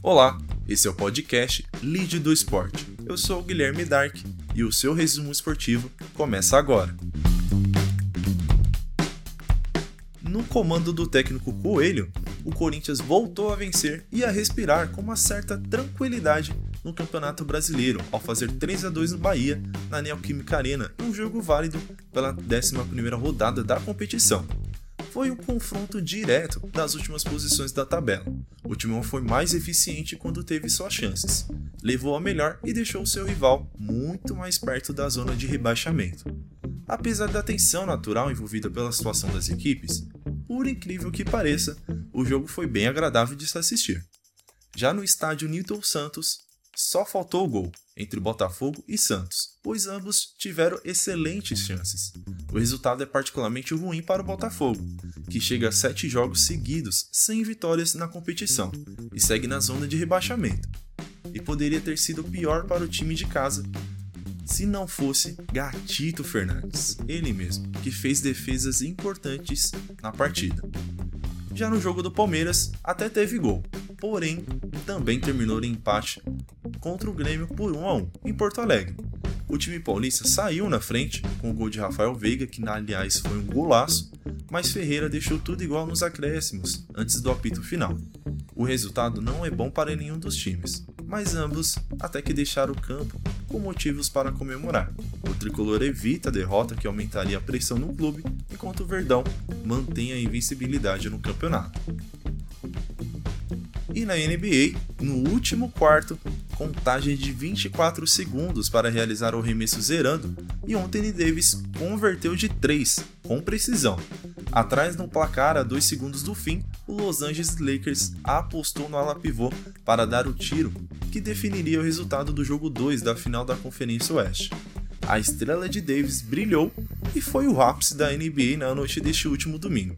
Olá, esse é o podcast Lead do Esporte. Eu sou o Guilherme Dark e o seu resumo esportivo começa agora. No comando do técnico Coelho, o Corinthians voltou a vencer e a respirar com uma certa tranquilidade no Campeonato Brasileiro, ao fazer 3 a 2 no Bahia, na Neoquímica Arena, um jogo válido pela 11ª rodada da competição foi um confronto direto das últimas posições da tabela. O Timão foi mais eficiente quando teve suas chances, levou a melhor e deixou seu rival muito mais perto da zona de rebaixamento. Apesar da tensão natural envolvida pela situação das equipes, por incrível que pareça, o jogo foi bem agradável de se assistir. Já no estádio Newton Santos, só faltou o gol entre Botafogo e Santos, pois ambos tiveram excelentes chances. O resultado é particularmente ruim para o Botafogo, que chega a sete jogos seguidos sem vitórias na competição e segue na zona de rebaixamento. E poderia ter sido pior para o time de casa se não fosse Gatito Fernandes, ele mesmo, que fez defesas importantes na partida. Já no jogo do Palmeiras, até teve gol, porém também terminou em empate contra o Grêmio por 1 a 1 em Porto Alegre. O time paulista saiu na frente com o gol de Rafael Veiga, que aliás foi um golaço, mas Ferreira deixou tudo igual nos acréscimos antes do apito final. O resultado não é bom para nenhum dos times, mas ambos até que deixaram o campo com motivos para comemorar. O tricolor evita a derrota que aumentaria a pressão no clube, enquanto o Verdão mantém a invencibilidade no campeonato. E na NBA, no último quarto, contagem de 24 segundos para realizar o arremesso zerando, e Anthony Davis converteu de 3, com precisão. Atrás no placar a 2 segundos do fim, o Los Angeles Lakers apostou no ala pivô para dar o tiro que definiria o resultado do jogo 2 da final da Conferência Oeste. A estrela de Davis brilhou e foi o ápice da NBA na noite deste último domingo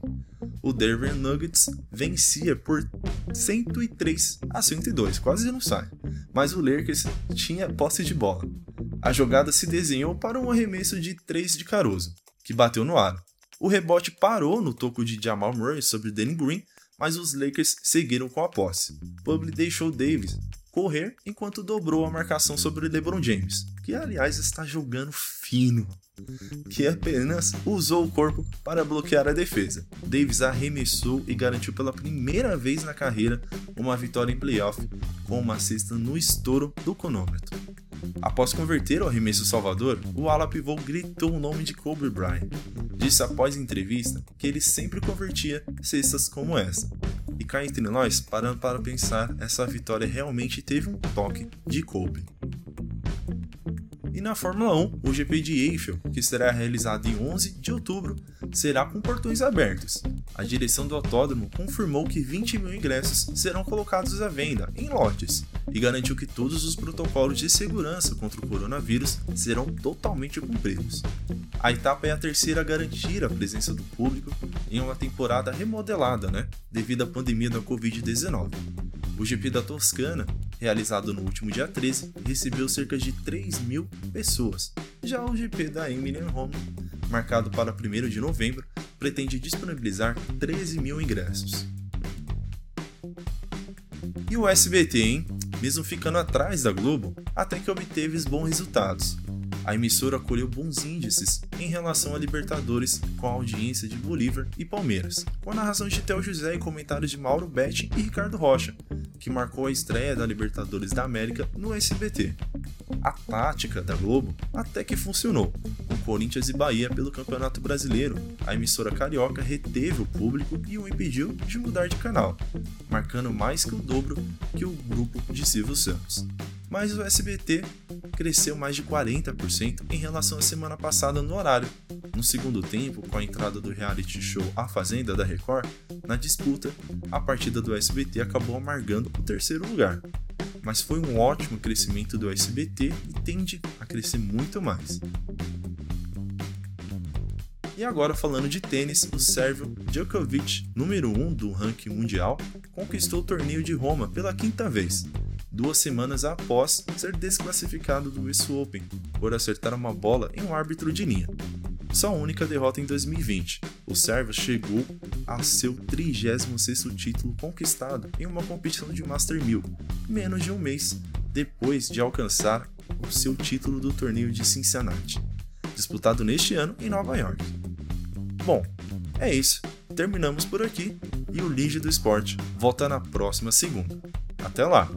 o Denver Nuggets vencia por 103 a 102, quase não sai. Mas o Lakers tinha posse de bola. A jogada se desenhou para um arremesso de 3 de Caruso, que bateu no aro. O rebote parou no toco de Jamal Murray sobre Danny Green, mas os Lakers seguiram com a posse. Publi deixou Davis correr enquanto dobrou a marcação sobre LeBron James, que aliás está jogando fino que apenas usou o corpo para bloquear a defesa. Davis arremessou e garantiu pela primeira vez na carreira uma vitória em playoff com uma cesta no estouro do cronômetro. Após converter o arremesso salvador, o ala pivô gritou o nome de Kobe Bryant. Disse após entrevista que ele sempre convertia cestas como essa. Cá entre nós, parando para pensar, essa vitória realmente teve um toque de Kobe. E na Fórmula 1, o GP de Eiffel, que será realizado em 11 de outubro, será com portões abertos. A direção do autódromo confirmou que 20 mil ingressos serão colocados à venda em lotes e garantiu que todos os protocolos de segurança contra o coronavírus serão totalmente cumpridos. A etapa é a terceira a garantir a presença do público em uma temporada remodelada, né, devido à pandemia da Covid-19. O GP da Toscana realizado no último dia 13, recebeu cerca de 3 mil pessoas. Já o GP da Eminem Home, marcado para 1 de novembro, pretende disponibilizar 13 mil ingressos. E o SBT, hein? Mesmo ficando atrás da Globo, até que obteve bons resultados. A emissora colheu bons índices em relação a Libertadores com a audiência de Bolívar e Palmeiras, com a narração de Theo José e comentários de Mauro Betti e Ricardo Rocha, que marcou a estreia da Libertadores da América no SBT. A tática da Globo até que funcionou. Com Corinthians e Bahia pelo Campeonato Brasileiro, a emissora carioca reteve o público e o impediu de mudar de canal, marcando mais que o dobro que o grupo de Silvio Santos. Mas o SBT cresceu mais de 40% em relação à semana passada no horário. No segundo tempo, com a entrada do reality show A Fazenda da Record, na disputa, a partida do SBT acabou amargando o terceiro lugar. Mas foi um ótimo crescimento do SBT e tende a crescer muito mais. E agora falando de tênis, o sérvio Djokovic, número 1 um do ranking mundial, conquistou o torneio de Roma pela quinta vez, duas semanas após ser desclassificado do US Open por acertar uma bola em um árbitro de linha. sua única derrota em 2020. O Serva chegou a seu 36º título conquistado em uma competição de Master 1000, menos de um mês depois de alcançar o seu título do torneio de Cincinnati, disputado neste ano em Nova York. Bom, é isso. Terminamos por aqui e o Lige do Esporte volta na próxima segunda. Até lá!